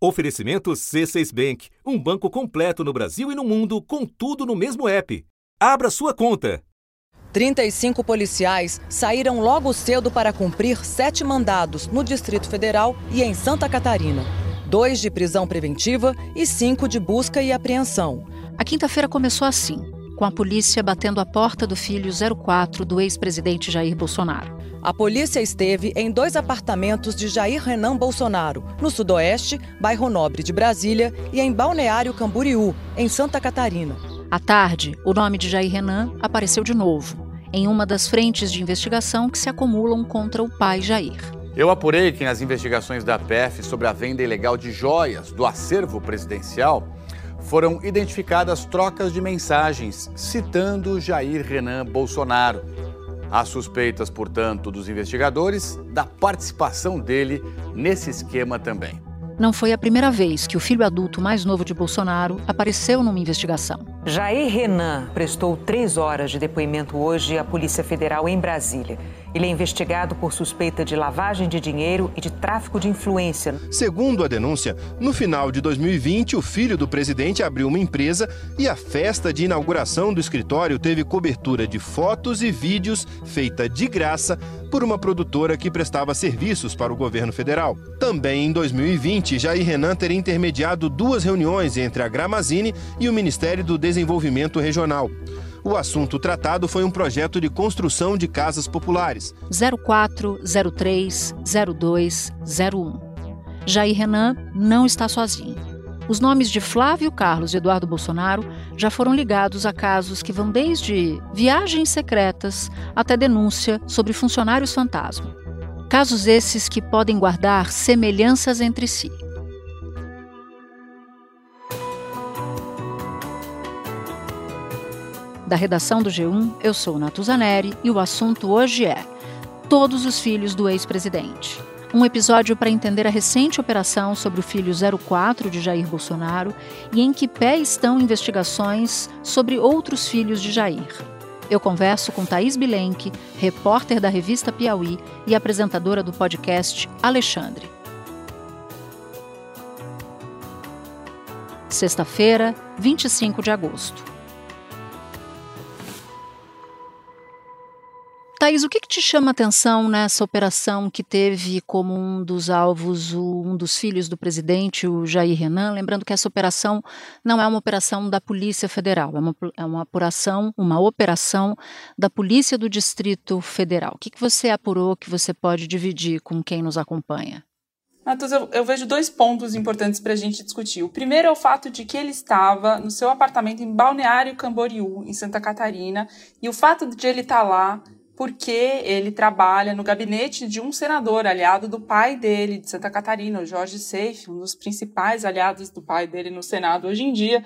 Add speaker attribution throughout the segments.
Speaker 1: Oferecimento C6 Bank, um banco completo no Brasil e no mundo, com tudo no mesmo app. Abra sua conta.
Speaker 2: 35 policiais saíram logo cedo para cumprir sete mandados no Distrito Federal e em Santa Catarina. Dois de prisão preventiva e cinco de busca e apreensão.
Speaker 3: A quinta-feira começou assim, com a polícia batendo a porta do filho 04 do ex-presidente Jair Bolsonaro.
Speaker 2: A polícia esteve em dois apartamentos de Jair Renan Bolsonaro, no Sudoeste, bairro Nobre de Brasília, e em Balneário Camboriú, em Santa Catarina.
Speaker 3: À tarde, o nome de Jair Renan apareceu de novo, em uma das frentes de investigação que se acumulam contra o pai Jair.
Speaker 4: Eu apurei que nas investigações da PF sobre a venda ilegal de joias do acervo presidencial foram identificadas trocas de mensagens citando Jair Renan Bolsonaro Há suspeitas, portanto, dos investigadores da participação dele nesse esquema também.
Speaker 3: Não foi a primeira vez que o filho adulto mais novo de Bolsonaro apareceu numa investigação.
Speaker 5: Jair Renan prestou três horas de depoimento hoje à Polícia Federal em Brasília. Ele é investigado por suspeita de lavagem de dinheiro e de tráfico de influência.
Speaker 6: Segundo a denúncia, no final de 2020, o filho do presidente abriu uma empresa e a festa de inauguração do escritório teve cobertura de fotos e vídeos feita de graça por uma produtora que prestava serviços para o governo federal. Também em 2020, Jair Renan teria intermediado duas reuniões entre a Gramazine e o Ministério do Desenvolvimento Regional. O assunto tratado foi um projeto de construção de casas populares.
Speaker 3: 04, 03, 02, 01. Jair Renan não está sozinho. Os nomes de Flávio Carlos e Eduardo Bolsonaro já foram ligados a casos que vão desde viagens secretas até denúncia sobre funcionários fantasma. Casos esses que podem guardar semelhanças entre si. Da redação do G1, eu sou Natuzaneri e o assunto hoje é Todos os filhos do ex-presidente. Um episódio para entender a recente operação sobre o filho 04 de Jair Bolsonaro e em que pé estão investigações sobre outros filhos de Jair. Eu converso com Thaís Bilenque, repórter da revista Piauí e apresentadora do podcast Alexandre. Sexta-feira, 25 de agosto. Thaís, o que, que te chama a atenção nessa operação que teve como um dos alvos o, um dos filhos do presidente, o Jair Renan? Lembrando que essa operação não é uma operação da Polícia Federal, é uma, é uma apuração, uma operação da Polícia do Distrito Federal. O que, que você apurou que você pode dividir com quem nos acompanha?
Speaker 7: Matheus, eu, eu, vejo dois pontos importantes para a gente discutir. O primeiro é o fato de que ele estava no seu apartamento em Balneário Camboriú, em Santa Catarina, e o fato de ele estar lá porque ele trabalha no gabinete de um senador aliado do pai dele, de Santa Catarina, o Jorge Seife, um dos principais aliados do pai dele no Senado hoje em dia,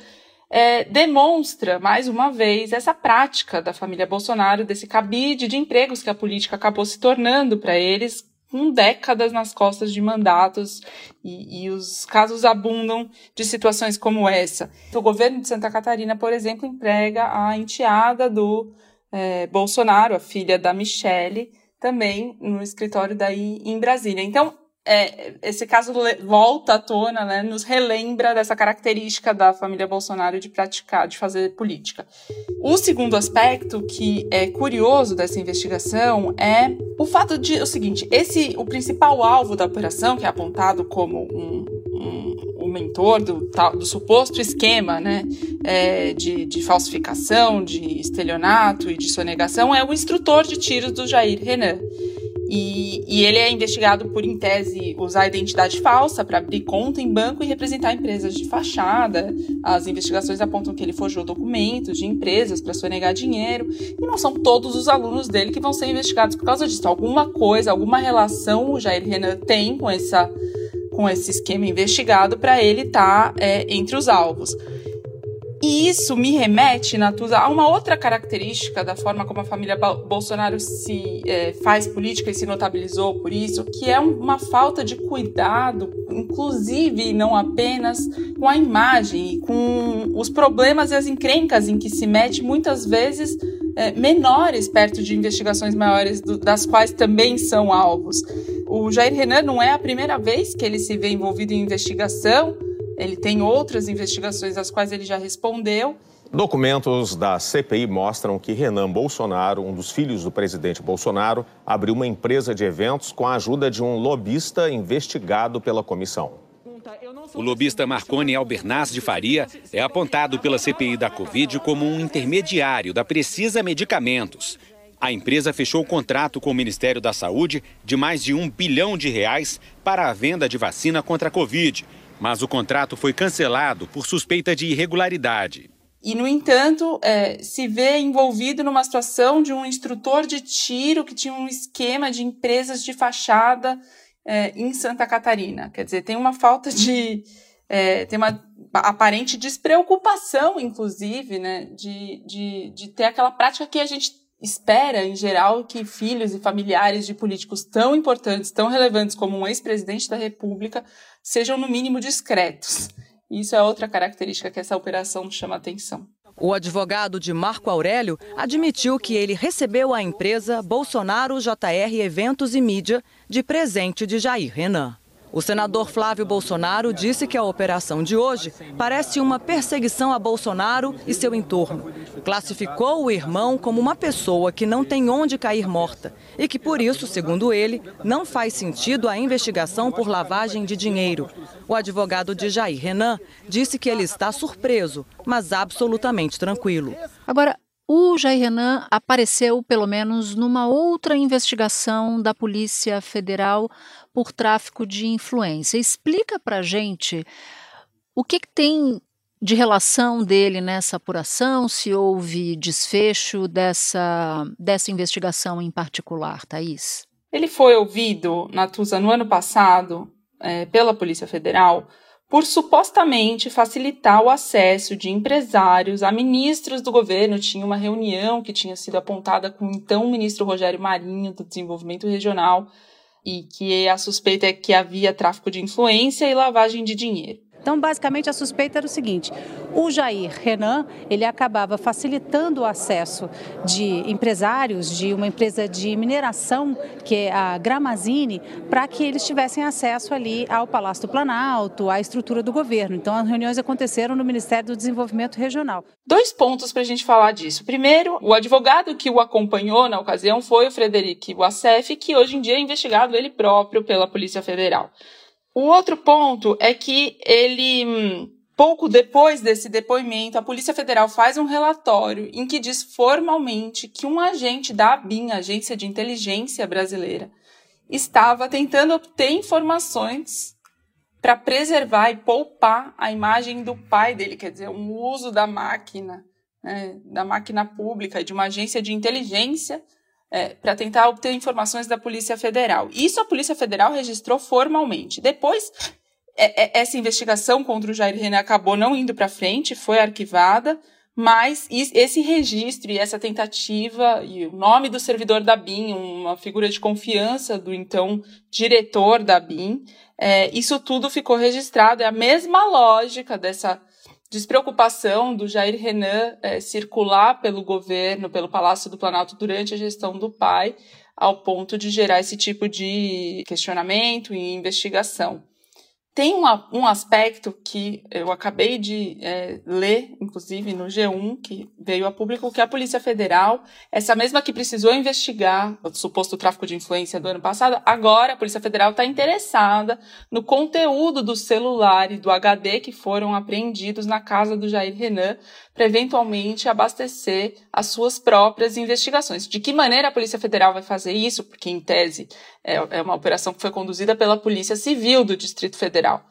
Speaker 7: é, demonstra, mais uma vez, essa prática da família Bolsonaro, desse cabide de empregos que a política acabou se tornando para eles, com décadas nas costas de mandatos, e, e, os casos abundam de situações como essa. O governo de Santa Catarina, por exemplo, emprega a enteada do é, Bolsonaro, a filha da Michelle, também no escritório daí em Brasília. Então, é, esse caso volta à tona, né, nos relembra dessa característica da família Bolsonaro de praticar, de fazer política. O segundo aspecto que é curioso dessa investigação é o fato de o seguinte: esse o principal alvo da operação, que é apontado como um mentor do, do suposto esquema né, é, de, de falsificação, de estelionato e de sonegação é o instrutor de tiros do Jair Renan. E, e, ele é investigado por, em tese, usar identidade falsa para abrir conta em banco e representar empresas de fachada. As investigações apontam que ele forjou documentos de empresas para sonegar dinheiro. E não são todos os alunos dele que vão ser investigados por causa disso. Alguma coisa, alguma relação o Jair Renan tem com essa com esse esquema investigado para ele estar tá, é, entre os alvos. E isso me remete, Natuza, a uma outra característica da forma como a família Bolsonaro se é, faz política e se notabilizou por isso, que é uma falta de cuidado, inclusive não apenas com a imagem e com os problemas e as encrencas em que se mete muitas vezes é, menores perto de investigações maiores, do, das quais também são alvos. O Jair Renan não é a primeira vez que ele se vê envolvido em investigação, ele tem outras investigações às quais ele já respondeu.
Speaker 8: Documentos da CPI mostram que Renan Bolsonaro, um dos filhos do presidente Bolsonaro, abriu uma empresa de eventos com a ajuda de um lobista investigado pela comissão.
Speaker 9: O lobista Marconi Albernaz de Faria é apontado pela CPI da Covid como um intermediário da Precisa Medicamentos. A empresa fechou o contrato com o Ministério da Saúde de mais de um bilhão de reais para a venda de vacina contra a Covid, mas o contrato foi cancelado por suspeita de irregularidade.
Speaker 7: E, no entanto, é, se vê envolvido numa situação de um instrutor de tiro que tinha um esquema de empresas de fachada é, em Santa Catarina. Quer dizer, tem uma falta de. É, tem uma aparente despreocupação, inclusive, né, de, de, de ter aquela prática que a gente espera, em geral, que filhos e familiares de políticos tão importantes, tão relevantes como um ex-presidente da República, sejam, no mínimo, discretos. Isso é outra característica que essa operação chama atenção.
Speaker 2: O advogado de Marco Aurélio admitiu que ele recebeu a empresa Bolsonaro JR Eventos e Mídia de presente de Jair Renan. O senador Flávio Bolsonaro disse que a operação de hoje parece uma perseguição a Bolsonaro e seu entorno. Classificou o irmão como uma pessoa que não tem onde cair morta e que, por isso, segundo ele, não faz sentido a investigação por lavagem de dinheiro. O advogado de Jair Renan disse que ele está surpreso, mas absolutamente tranquilo.
Speaker 3: Agora, o Jair Renan apareceu, pelo menos, numa outra investigação da Polícia Federal por tráfico de influência. Explica para gente o que, que tem de relação dele nessa apuração, se houve desfecho dessa, dessa investigação em particular, Thaís?
Speaker 7: Ele foi ouvido, Natuza, no ano passado, é, pela Polícia Federal por supostamente facilitar o acesso de empresários a ministros do governo. Tinha uma reunião que tinha sido apontada com o então ministro Rogério Marinho, do Desenvolvimento Regional, e que a suspeita é que havia tráfico de influência e lavagem de dinheiro.
Speaker 10: Então, basicamente, a suspeita era o seguinte: o Jair Renan ele acabava facilitando o acesso de empresários de uma empresa de mineração, que é a Gramazine, para que eles tivessem acesso ali ao Palácio do Planalto, à estrutura do governo. Então, as reuniões aconteceram no Ministério do Desenvolvimento Regional.
Speaker 7: Dois pontos para a gente falar disso. Primeiro, o advogado que o acompanhou na ocasião foi o Frederic Wassef, que hoje em dia é investigado ele próprio pela Polícia Federal. O outro ponto é que ele, pouco depois desse depoimento, a Polícia Federal faz um relatório em que diz formalmente que um agente da ABIN, Agência de Inteligência Brasileira, estava tentando obter informações para preservar e poupar a imagem do pai dele, quer dizer, um uso da máquina, né, da máquina pública, de uma agência de inteligência é, para tentar obter informações da Polícia Federal. Isso a Polícia Federal registrou formalmente. Depois, é, é, essa investigação contra o Jair René acabou não indo para frente, foi arquivada, mas esse registro e essa tentativa e o nome do servidor da BIM, uma figura de confiança do então diretor da BIM, é, isso tudo ficou registrado. É a mesma lógica dessa despreocupação do Jair Renan é, circular pelo governo, pelo Palácio do Planalto durante a gestão do pai, ao ponto de gerar esse tipo de questionamento e investigação. Tem um aspecto que eu acabei de é, ler, inclusive no G1, que veio a público, que a Polícia Federal, essa mesma que precisou investigar o suposto tráfico de influência do ano passado, agora a Polícia Federal está interessada no conteúdo do celular e do HD que foram apreendidos na casa do Jair Renan para eventualmente abastecer as suas próprias investigações. De que maneira a Polícia Federal vai fazer isso? Porque, em tese, é, é uma operação que foi conduzida pela Polícia Civil do Distrito Federal.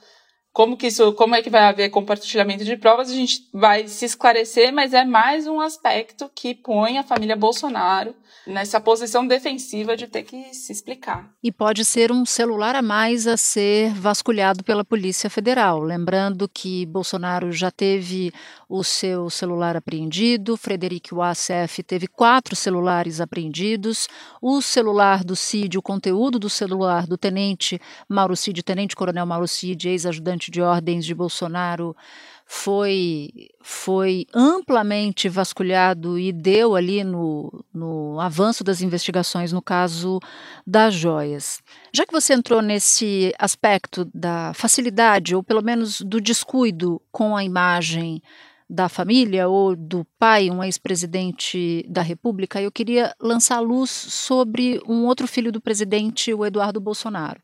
Speaker 7: Como que isso, como é que vai haver compartilhamento de provas? A gente vai se esclarecer, mas é mais um aspecto que põe a família Bolsonaro nessa posição defensiva de ter que se explicar.
Speaker 3: E pode ser um celular a mais a ser vasculhado pela Polícia Federal. Lembrando que Bolsonaro já teve o seu celular apreendido, Frederic Wassef teve quatro celulares apreendidos, o celular do Cid, o conteúdo do celular do tenente Mauro Cid, tenente coronel Mauro Cid, ex-ajudante de ordens de Bolsonaro, foi, foi amplamente vasculhado e deu ali no, no avanço das investigações no caso das joias. Já que você entrou nesse aspecto da facilidade, ou pelo menos do descuido com a imagem da família ou do pai, um ex-presidente da República, eu queria lançar luz sobre um outro filho do presidente, o Eduardo Bolsonaro.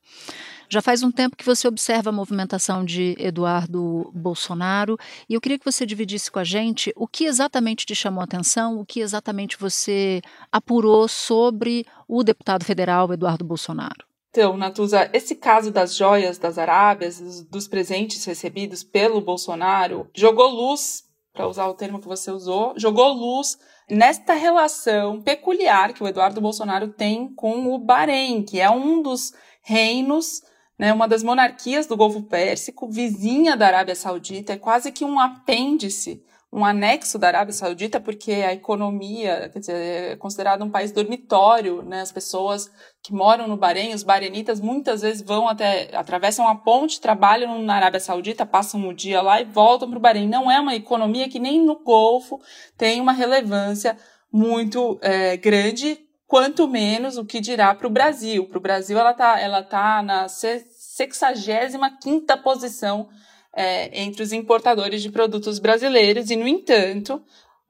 Speaker 3: Já faz um tempo que você observa a movimentação de Eduardo Bolsonaro e eu queria que você dividisse com a gente o que exatamente te chamou a atenção, o que exatamente você apurou sobre o deputado federal Eduardo Bolsonaro.
Speaker 7: Então, Natuza, esse caso das joias das Arábias, dos presentes recebidos pelo Bolsonaro, jogou luz para usar o termo que você usou, jogou luz nesta relação peculiar que o Eduardo Bolsonaro tem com o Bahrein, que é um dos reinos, né, uma das monarquias do Golfo Pérsico, vizinha da Arábia Saudita, é quase que um apêndice um anexo da Arábia Saudita, porque a economia, quer dizer, é considerado um país dormitório, né? As pessoas que moram no Bahrein, os barenitas, muitas vezes vão até, atravessam a ponte, trabalham na Arábia Saudita, passam o dia lá e voltam para o Bahrein. Não é uma economia que nem no Golfo tem uma relevância muito é, grande, quanto menos o que dirá para o Brasil. Para o Brasil, ela está ela tá na 65 quinta posição é, entre os importadores de produtos brasileiros, e, no entanto,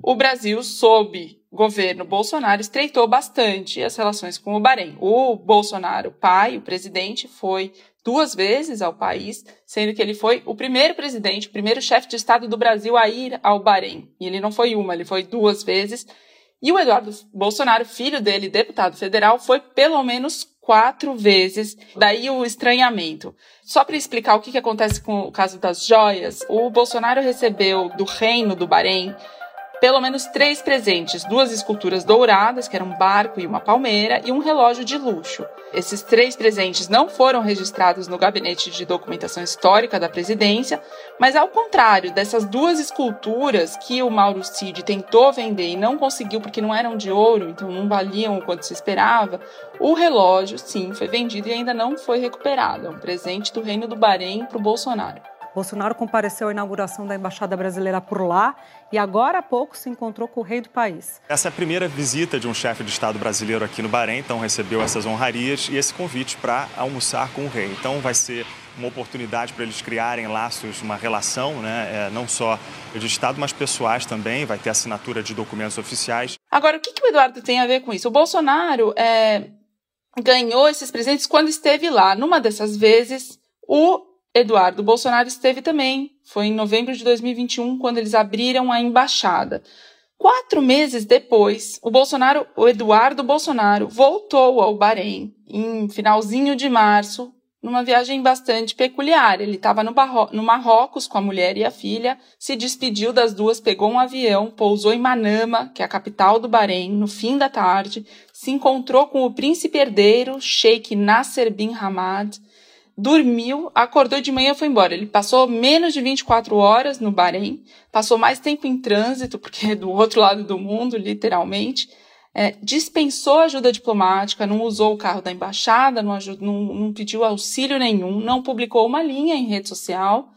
Speaker 7: o Brasil, sob governo Bolsonaro, estreitou bastante as relações com o Bahrein. O Bolsonaro, pai, o presidente, foi duas vezes ao país, sendo que ele foi o primeiro presidente, o primeiro chefe de Estado do Brasil a ir ao Bahrein. E ele não foi uma, ele foi duas vezes. E o Eduardo Bolsonaro, filho dele, deputado federal, foi pelo menos quatro vezes. Daí o estranhamento. Só para explicar o que, que acontece com o caso das joias, o Bolsonaro recebeu do reino do Bahrein pelo menos três presentes: duas esculturas douradas, que eram um barco e uma palmeira, e um relógio de luxo. Esses três presentes não foram registrados no gabinete de documentação histórica da presidência, mas ao contrário dessas duas esculturas que o Mauro Cid tentou vender e não conseguiu porque não eram de ouro, então não valiam o quanto se esperava, o relógio, sim, foi vendido e ainda não foi recuperado. É um presente do Reino do Bahrein para o Bolsonaro.
Speaker 11: Bolsonaro compareceu à inauguração da Embaixada Brasileira por lá e agora há pouco se encontrou com o rei do país.
Speaker 12: Essa é a primeira visita de um chefe de Estado brasileiro aqui no Bahrein, então recebeu essas honrarias e esse convite para almoçar com o rei. Então vai ser uma oportunidade para eles criarem laços, uma relação, né, é, não só de Estado, mas pessoais também, vai ter assinatura de documentos oficiais.
Speaker 7: Agora, o que, que o Eduardo tem a ver com isso? O Bolsonaro é, ganhou esses presentes quando esteve lá. Numa dessas vezes, o Eduardo Bolsonaro esteve também. Foi em novembro de 2021 quando eles abriram a embaixada. Quatro meses depois, o Bolsonaro, o Eduardo Bolsonaro, voltou ao Bahrein em finalzinho de março, numa viagem bastante peculiar. Ele estava no, no, Marrocos com a mulher e a filha, se despediu das duas, pegou um avião, pousou em Manama, que é a capital do Bahrein, no fim da tarde, se encontrou com o príncipe herdeiro, Sheikh Nasser bin Hamad, dormiu, acordou de manhã e foi embora. Ele passou menos de 24 horas no Bahrein, passou mais tempo em trânsito, porque é do outro lado do mundo, literalmente. É, dispensou ajuda diplomática, não usou o carro da embaixada, não, ajud, não, não pediu auxílio nenhum, não publicou uma linha em rede social.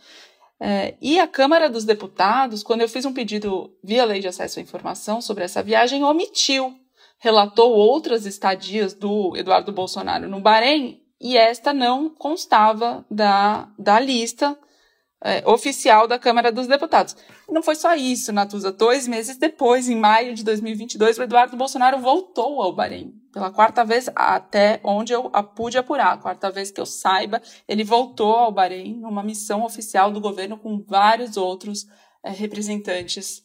Speaker 7: É, e a Câmara dos Deputados, quando eu fiz um pedido via lei de acesso à informação sobre essa viagem, omitiu. Relatou outras estadias do Eduardo Bolsonaro no Bahrein e esta não constava da, da lista é, oficial da Câmara dos Deputados. Não foi só isso, Natuza. Dois meses depois, em maio de 2022, o Eduardo Bolsonaro voltou ao Bahrein. Pela quarta vez, até onde eu pude apurar, a quarta vez que eu saiba, ele voltou ao Bahrein numa missão oficial do governo com vários outros é, representantes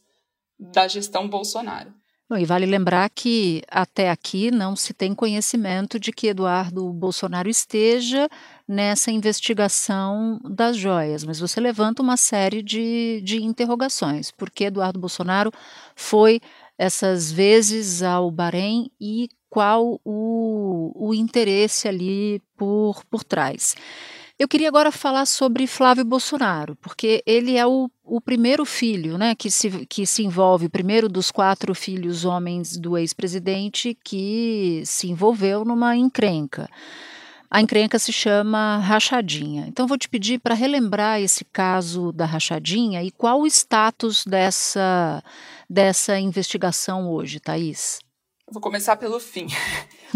Speaker 7: da gestão Bolsonaro.
Speaker 3: E vale lembrar que até aqui não se tem conhecimento de que Eduardo Bolsonaro esteja nessa investigação das joias, mas você levanta uma série de, de interrogações. Por que Eduardo Bolsonaro foi essas vezes ao Bahrein e qual o, o interesse ali por, por trás? Eu queria agora falar sobre Flávio Bolsonaro, porque ele é o, o primeiro filho né, que, se, que se envolve, o primeiro dos quatro filhos homens do ex-presidente que se envolveu numa encrenca. A encrenca se chama rachadinha. Então vou te pedir para relembrar esse caso da rachadinha e qual o status dessa dessa investigação hoje, Thaís?
Speaker 7: Vou começar pelo fim.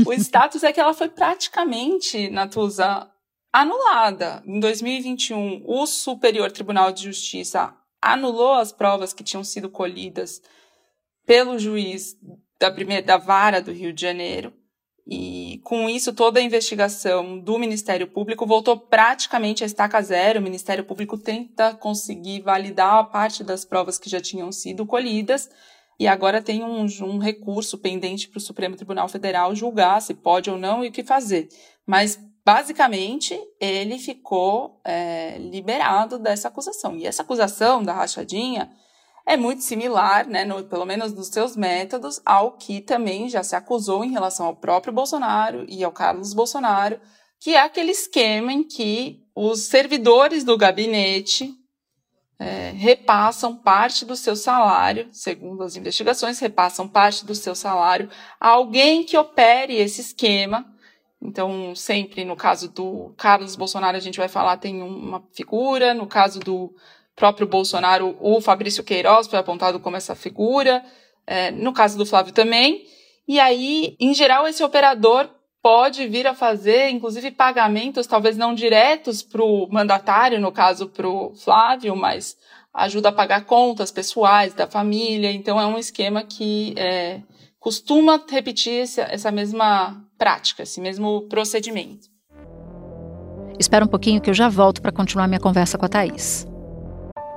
Speaker 7: O status é que ela foi praticamente, Natuza, anulada. Em 2021, o Superior Tribunal de Justiça anulou as provas que tinham sido colhidas pelo juiz da primeira da vara do Rio de Janeiro. E com isso, toda a investigação do Ministério Público voltou praticamente a estaca zero. O Ministério Público tenta conseguir validar a parte das provas que já tinham sido colhidas. E agora tem um, um recurso pendente para o Supremo Tribunal Federal julgar se pode ou não e o que fazer. Mas, basicamente, ele ficou é, liberado dessa acusação. E essa acusação da rachadinha é muito similar, né, no, pelo menos nos seus métodos, ao que também já se acusou em relação ao próprio Bolsonaro e ao Carlos Bolsonaro, que é aquele esquema em que os servidores do gabinete é, repassam parte do seu salário, segundo as investigações, repassam parte do seu salário a alguém que opere esse esquema. Então, sempre no caso do Carlos Bolsonaro, a gente vai falar, tem uma figura, no caso do próprio Bolsonaro, o Fabrício Queiroz foi apontado como essa figura, é, no caso do Flávio também. E aí, em geral, esse operador pode vir a fazer, inclusive, pagamentos, talvez não diretos para o mandatário, no caso para o Flávio, mas ajuda a pagar contas pessoais da família. Então, é um esquema que é, costuma repetir essa, essa mesma prática, esse mesmo procedimento.
Speaker 3: Espera um pouquinho que eu já volto para continuar minha conversa com a Thaís.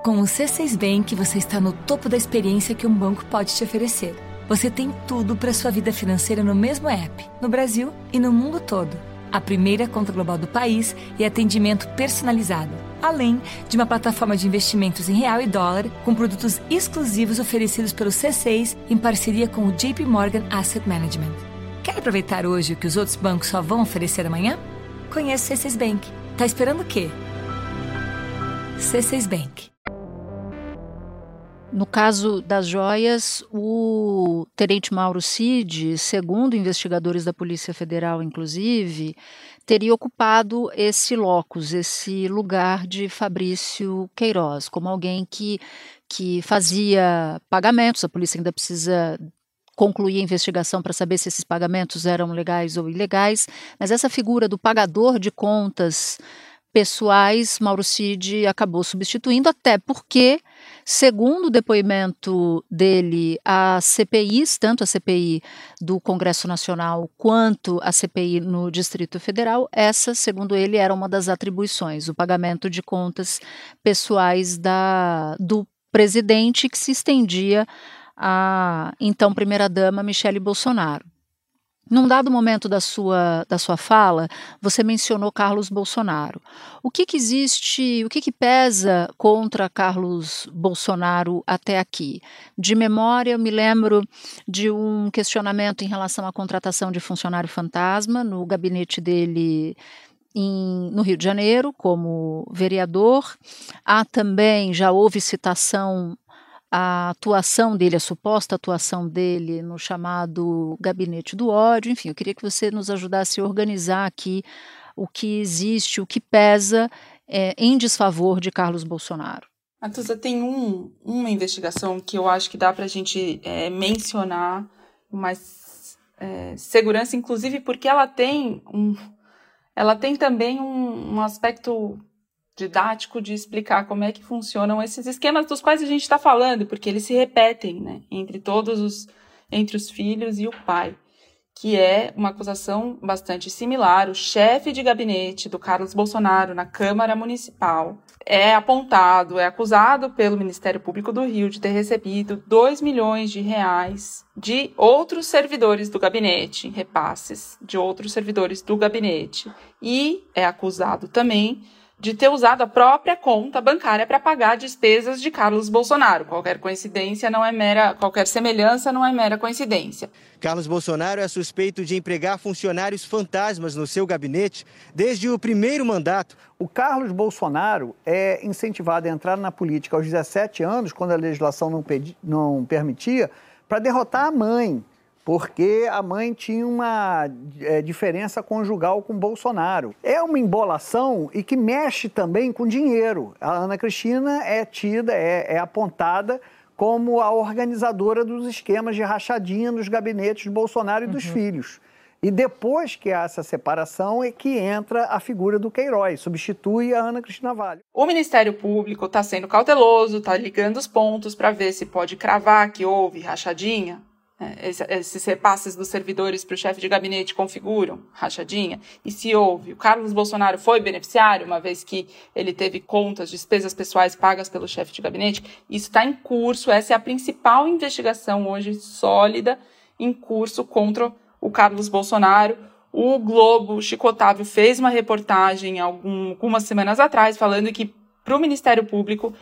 Speaker 13: Com o C6 Bank, você está no topo da experiência que um banco pode te oferecer. Você tem tudo para sua vida financeira no mesmo app, no Brasil e no mundo todo. A primeira conta global do país e atendimento personalizado, além de uma plataforma de investimentos em real e dólar com produtos exclusivos oferecidos pelo C6 em parceria com o JP Morgan Asset Management. Quer aproveitar hoje o que os outros bancos só vão oferecer amanhã? Conheça o C6 Bank. Tá esperando o quê? C6 Bank.
Speaker 3: No caso das joias, o tenente Mauro Cid, segundo investigadores da Polícia Federal, inclusive, teria ocupado esse locus, esse lugar de Fabrício Queiroz, como alguém que, que fazia pagamentos. A polícia ainda precisa concluir a investigação para saber se esses pagamentos eram legais ou ilegais, mas essa figura do pagador de contas pessoais, Mauro Cid acabou substituindo, até porque, segundo o depoimento dele, a CPIs, tanto a CPI do Congresso Nacional quanto a CPI no Distrito Federal, essa, segundo ele, era uma das atribuições, o pagamento de contas pessoais da, do presidente que se estendia à então primeira-dama Michele Bolsonaro. Num dado momento da sua, da sua fala, você mencionou Carlos Bolsonaro. O que, que existe, o que, que pesa contra Carlos Bolsonaro até aqui? De memória, eu me lembro de um questionamento em relação à contratação de funcionário fantasma no gabinete dele em, no Rio de Janeiro como vereador. Há também, já houve citação a atuação dele, a suposta atuação dele no chamado gabinete do ódio. Enfim, eu queria que você nos ajudasse a organizar aqui o que existe, o que pesa é, em desfavor de Carlos Bolsonaro.
Speaker 7: Atuza, tem um, uma investigação que eu acho que dá para a gente é, mencionar mais é, segurança, inclusive porque ela tem um, ela tem também um, um aspecto didático de explicar como é que funcionam esses esquemas dos quais a gente está falando, porque eles se repetem, né, entre todos os entre os filhos e o pai, que é uma acusação bastante similar. O chefe de gabinete do Carlos Bolsonaro na Câmara Municipal é apontado, é acusado pelo Ministério Público do Rio de ter recebido 2 milhões de reais de outros servidores do gabinete, repasses de outros servidores do gabinete, e é acusado também de ter usado a própria conta bancária para pagar despesas de Carlos Bolsonaro. Qualquer coincidência não é mera, qualquer semelhança não é mera coincidência.
Speaker 14: Carlos Bolsonaro é suspeito de empregar funcionários fantasmas no seu gabinete desde o primeiro mandato.
Speaker 15: O Carlos Bolsonaro é incentivado a entrar na política aos 17 anos, quando a legislação não, pedi, não permitia, para derrotar a mãe, porque a mãe tinha uma é, diferença conjugal com Bolsonaro. É uma embolação e que mexe também com dinheiro. A Ana Cristina é tida, é, é apontada como a organizadora dos esquemas de rachadinha nos gabinetes de Bolsonaro e dos uhum. filhos. E depois que há essa separação é que entra a figura do Queiroz, substitui a Ana Cristina Vale.
Speaker 7: O Ministério Público está sendo cauteloso, está ligando os pontos para ver se pode cravar que houve rachadinha. É, esses repasses dos servidores para o chefe de gabinete configuram rachadinha? E se houve? O Carlos Bolsonaro foi beneficiário, uma vez que ele teve contas, despesas pessoais pagas pelo chefe de gabinete? Isso está em curso, essa é a principal investigação hoje sólida em curso contra o Carlos Bolsonaro. O Globo, o Chico Otávio, fez uma reportagem algum, algumas semanas atrás falando que para o Ministério Público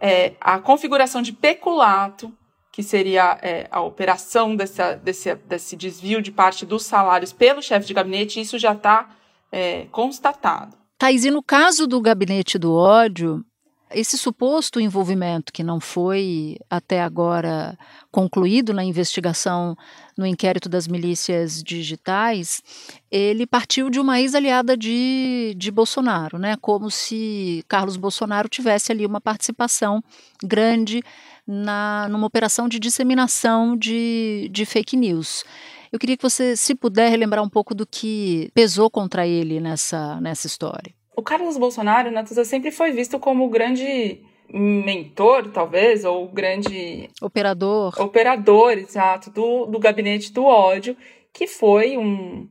Speaker 7: é, a configuração de peculato, que seria é, a operação dessa, desse, desse desvio de parte dos salários pelo chefe de gabinete, isso já está é, constatado.
Speaker 3: Thais, e no caso do gabinete do ódio, esse suposto envolvimento que não foi até agora concluído na investigação no inquérito das milícias digitais, ele partiu de uma ex-aliada de, de Bolsonaro, né? Como se Carlos Bolsonaro tivesse ali uma participação grande na, numa operação de disseminação de, de fake news. Eu queria que você, se puder, relembrar um pouco do que pesou contra ele nessa, nessa história.
Speaker 7: O Carlos Bolsonaro, Natuza, sempre foi visto como o grande mentor, talvez, ou o grande.
Speaker 3: Operador.
Speaker 7: Operador, exato, do, do gabinete do ódio, que foi um,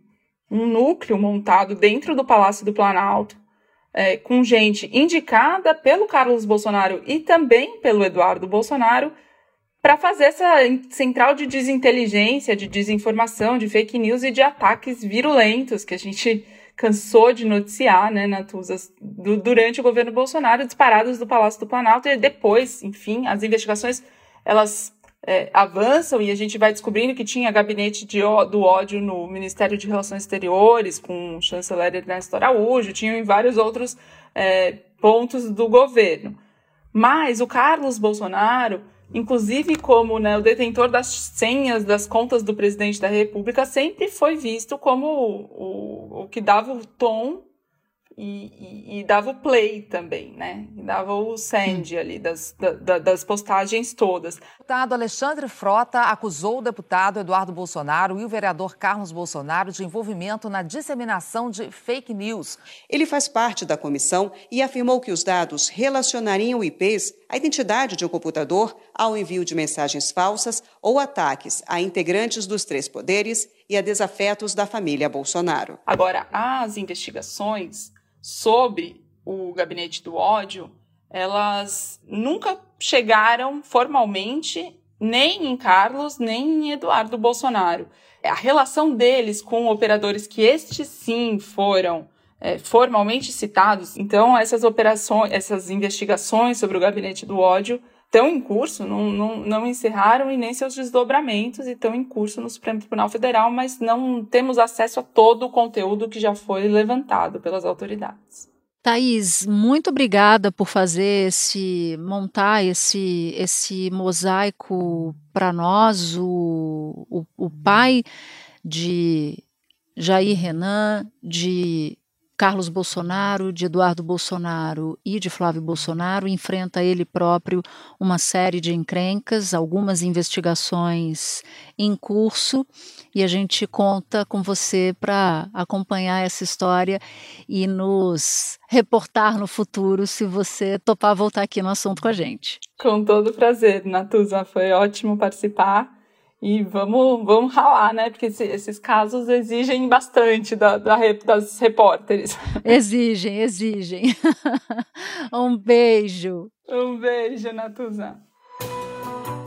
Speaker 7: um núcleo montado dentro do Palácio do Planalto, é, com gente indicada pelo Carlos Bolsonaro e também pelo Eduardo Bolsonaro, para fazer essa central de desinteligência, de desinformação, de fake news e de ataques virulentos que a gente cansou de noticiar, né, do, durante o governo Bolsonaro, disparados do Palácio do Planalto e depois, enfim, as investigações elas é, avançam e a gente vai descobrindo que tinha gabinete de, do ódio no Ministério de Relações Exteriores, com o chanceler Ernesto Araújo, tinham em vários outros é, pontos do governo. Mas o Carlos Bolsonaro inclusive como né, o detentor das senhas das contas do presidente da República, sempre foi visto como o, o, o que dava o tom e, e, e, dava o play também, né? E dava o send ali das, da, das postagens todas. O
Speaker 5: deputado Alexandre Frota acusou o deputado Eduardo Bolsonaro e o vereador Carlos Bolsonaro de envolvimento na disseminação de fake news.
Speaker 16: Ele faz parte da comissão e afirmou que os dados relacionariam IPs à identidade de um computador ao envio de mensagens falsas ou ataques a integrantes dos três poderes e a desafetos da família Bolsonaro.
Speaker 7: Agora, as investigações sobre o gabinete do ódio, elas nunca chegaram formalmente nem em Carlos, nem em Eduardo Bolsonaro. A relação deles com operadores que estes sim foram é, formalmente citados, então essas operações, essas investigações sobre o gabinete do ódio estão em curso, não, não, não encerraram e nem seus desdobramentos e estão em curso no Supremo Tribunal Federal, mas não temos acesso a todo o conteúdo que já foi levantado pelas autoridades.
Speaker 3: Thaís, muito obrigada por fazer esse, montar esse, esse mosaico para nós, o, o, o pai de Jair Renan, de Carlos Bolsonaro, de Eduardo Bolsonaro e de Flávio Bolsonaro, enfrenta ele próprio uma série de encrencas, algumas investigações em curso, e a gente conta com você para acompanhar essa história e nos reportar no futuro se você topar voltar aqui no assunto com a gente.
Speaker 7: Com todo prazer, Natuza, foi ótimo participar. E vamos, vamos ralar, né? Porque esse, esses casos exigem bastante da, da, das repórteres.
Speaker 3: Exigem, exigem. um beijo.
Speaker 7: Um beijo, Natuzan.